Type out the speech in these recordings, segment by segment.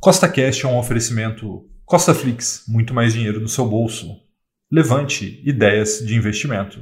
Costa Cash é um oferecimento Costa Flix, muito mais dinheiro no seu bolso. Levante ideias de investimento.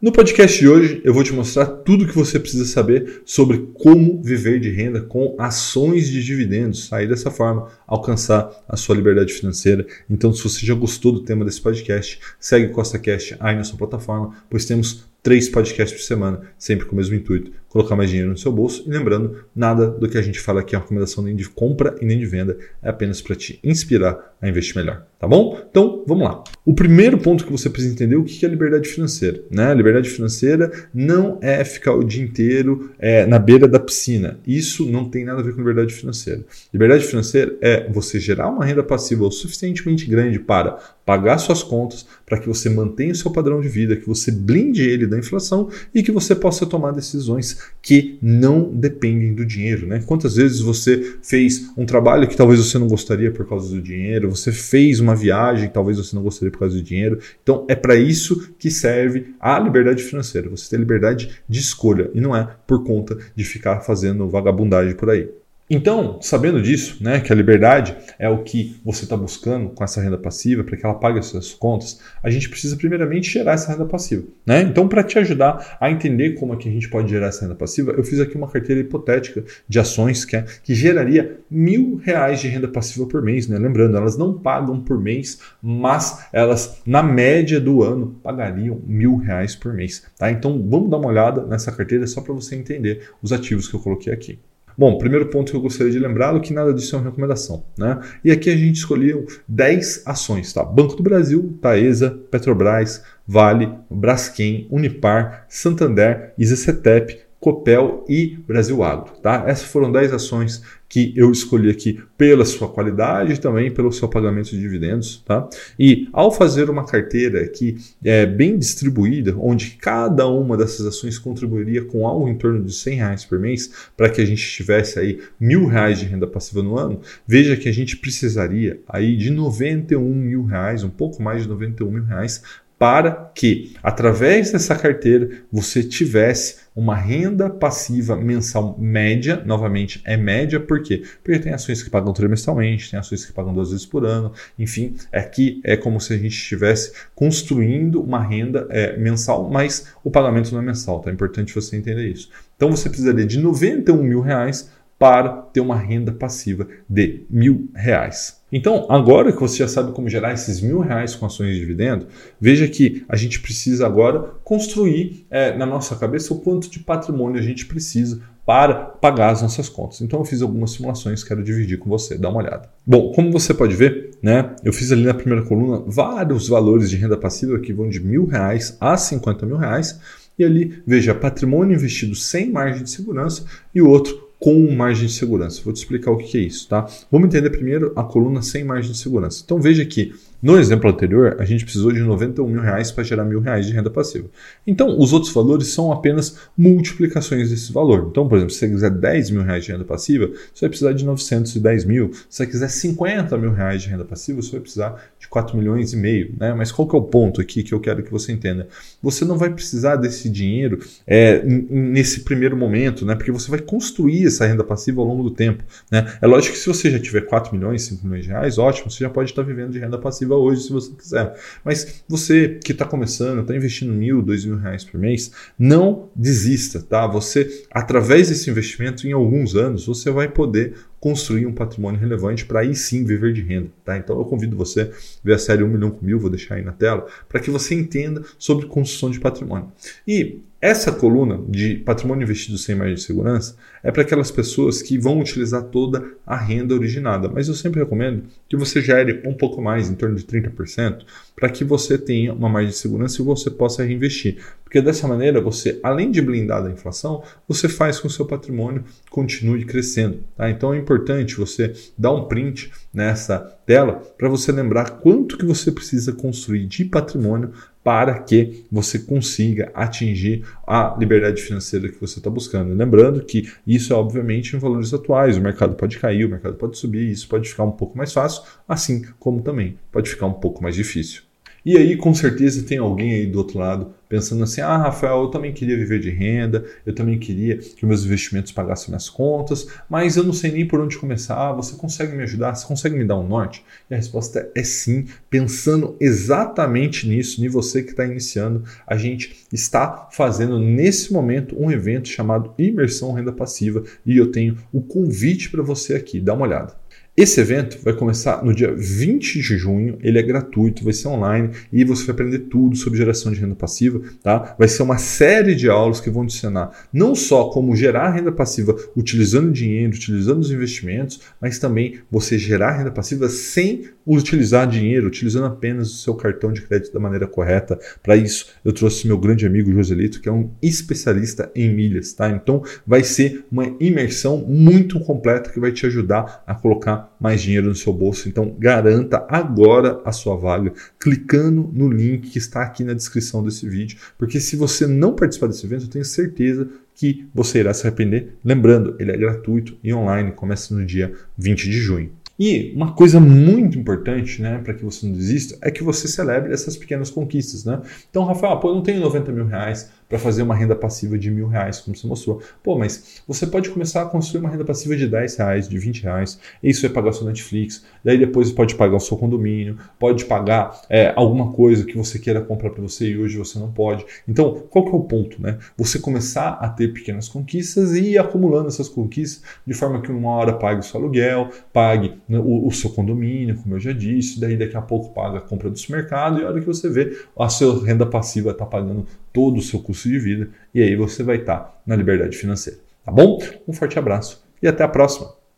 No podcast de hoje, eu vou te mostrar tudo o que você precisa saber sobre como viver de renda com ações de dividendos, sair dessa forma, alcançar a sua liberdade financeira. Então, se você já gostou do tema desse podcast, segue Costa Cash aí na sua plataforma, pois temos três podcasts por semana, sempre com o mesmo intuito, colocar mais dinheiro no seu bolso. E lembrando, nada do que a gente fala aqui é uma recomendação nem de compra e nem de venda, é apenas para te inspirar a investir melhor, tá bom? Então, vamos lá. O primeiro ponto que você precisa entender é o que é liberdade financeira. Né? Liberdade financeira não é ficar o dia inteiro é, na beira da piscina. Isso não tem nada a ver com liberdade financeira. Liberdade financeira é você gerar uma renda passiva o suficientemente grande para pagar suas contas, para que você mantenha o seu padrão de vida, que você blinde ele da inflação e que você possa tomar decisões que não dependem do dinheiro. Né? Quantas vezes você fez um trabalho que talvez você não gostaria por causa do dinheiro, você fez uma viagem que talvez você não gostaria por causa do dinheiro. Então é para isso que serve a liberdade financeira. Você ter liberdade de escolha e não é por conta de ficar fazendo vagabundagem por aí. Então, sabendo disso, né, que a liberdade é o que você está buscando com essa renda passiva, para que ela pague as suas contas, a gente precisa primeiramente gerar essa renda passiva. Né? Então, para te ajudar a entender como é que a gente pode gerar essa renda passiva, eu fiz aqui uma carteira hipotética de ações que, é, que geraria mil reais de renda passiva por mês. Né? Lembrando, elas não pagam por mês, mas elas, na média do ano, pagariam mil reais por mês. Tá? Então, vamos dar uma olhada nessa carteira só para você entender os ativos que eu coloquei aqui. Bom, primeiro ponto que eu gostaria de lembrá-lo que nada disso é uma recomendação. Né? E aqui a gente escolheu 10 ações. Tá? Banco do Brasil, Taesa, Petrobras, Vale, Braskem, Unipar, Santander, Isacetep, Copel e Brasil Agro. Tá? Essas foram 10 ações que eu escolhi aqui pela sua qualidade e também pelo seu pagamento de dividendos. Tá? E ao fazer uma carteira que é bem distribuída, onde cada uma dessas ações contribuiria com algo em torno de 100 reais por mês, para que a gente tivesse aí mil reais de renda passiva no ano, veja que a gente precisaria aí de 91 mil reais, um pouco mais de 91 mil reais para que, através dessa carteira, você tivesse uma renda passiva mensal média, novamente é média, por quê? Porque tem ações que pagam trimestralmente, tem ações que pagam duas vezes por ano, enfim, aqui é como se a gente estivesse construindo uma renda é, mensal, mas o pagamento não é mensal, tá? É importante você entender isso. Então você precisaria de 91 mil reais para ter uma renda passiva de mil reais. Então, agora que você já sabe como gerar esses mil reais com ações de dividendo, veja que a gente precisa agora construir é, na nossa cabeça o quanto de patrimônio a gente precisa para pagar as nossas contas. Então eu fiz algumas simulações, quero dividir com você, dá uma olhada. Bom, como você pode ver, né, eu fiz ali na primeira coluna vários valores de renda passiva que vão de mil reais a 50 mil reais. E ali, veja, patrimônio investido sem margem de segurança e o outro com margem de segurança. Vou te explicar o que é isso, tá? Vamos entender primeiro a coluna sem margem de segurança. Então veja que no exemplo anterior, a gente precisou de 91 mil reais para gerar mil reais de renda passiva. Então, os outros valores são apenas multiplicações desse valor. Então, por exemplo, se você quiser 10 mil reais de renda passiva, você vai precisar de 910 mil. Se você quiser 50 mil reais de renda passiva, você vai precisar de 4 milhões e meio. Né? Mas qual que é o ponto aqui que eu quero que você entenda? Você não vai precisar desse dinheiro é, nesse primeiro momento, né? porque você vai construir essa renda passiva ao longo do tempo. Né? É lógico que se você já tiver 4 milhões, 5 milhões de reais, ótimo, você já pode estar vivendo de renda passiva hoje se você quiser. Mas você que está começando, está investindo mil, dois mil reais por mês, não desista, tá? Você, através desse investimento, em alguns anos, você vai poder construir um patrimônio relevante para aí sim viver de renda. Tá? Então eu convido você a ver a série 1 milhão com mil, vou deixar aí na tela, para que você entenda sobre construção de patrimônio. E essa coluna de patrimônio investido sem margem de segurança é para aquelas pessoas que vão utilizar toda a renda originada. Mas eu sempre recomendo que você gere um pouco mais, em torno de 30%, para que você tenha uma margem de segurança e você possa reinvestir. Porque dessa maneira, você, além de blindar da inflação, você faz com que o seu patrimônio continue crescendo. Tá? Então é importante você dar um print nessa tela para você lembrar quanto que você precisa construir de patrimônio para que você consiga atingir a liberdade financeira que você está buscando. Lembrando que isso é obviamente em valores atuais, o mercado pode cair, o mercado pode subir, isso pode ficar um pouco mais fácil, assim como também pode ficar um pouco mais difícil. E aí, com certeza, tem alguém aí do outro lado pensando assim: ah, Rafael, eu também queria viver de renda, eu também queria que meus investimentos pagassem minhas contas, mas eu não sei nem por onde começar. Você consegue me ajudar? Você consegue me dar um norte? E a resposta é sim, pensando exatamente nisso, em você que está iniciando, a gente está fazendo nesse momento um evento chamado Imersão Renda Passiva e eu tenho o convite para você aqui. Dá uma olhada. Esse evento vai começar no dia 20 de junho, ele é gratuito, vai ser online e você vai aprender tudo sobre geração de renda passiva, tá? Vai ser uma série de aulas que vão te ensinar não só como gerar renda passiva utilizando dinheiro, utilizando os investimentos, mas também você gerar renda passiva sem utilizar dinheiro, utilizando apenas o seu cartão de crédito da maneira correta. Para isso, eu trouxe meu grande amigo Joselito, que é um especialista em milhas, tá? Então, vai ser uma imersão muito completa que vai te ajudar a colocar mais dinheiro no seu bolso. Então, garanta agora a sua vaga clicando no link que está aqui na descrição desse vídeo, porque se você não participar desse evento, eu tenho certeza que você irá se arrepender. Lembrando, ele é gratuito e online, começa no dia 20 de junho. E uma coisa muito importante, né, para que você não desista, é que você celebre essas pequenas conquistas, né? Então, Rafael, pô, eu não tenho 90 mil reais para fazer uma renda passiva de mil reais, como você mostrou. Pô, mas você pode começar a construir uma renda passiva de 10 reais, de 20 reais, e isso vai pagar sua Netflix, daí depois pode pagar o seu condomínio, pode pagar é, alguma coisa que você queira comprar para você e hoje você não pode. Então, qual que é o ponto, né? Você começar a ter pequenas conquistas e ir acumulando essas conquistas de forma que uma hora pague o seu aluguel, pague né, o, o, seu condomínio, como eu já disse, daí daqui a pouco paga a compra do supermercado e a hora que você vê, a sua renda passiva está pagando todo o seu custo de vida e aí você vai estar tá na liberdade financeira. Tá bom? Um forte abraço e até a próxima!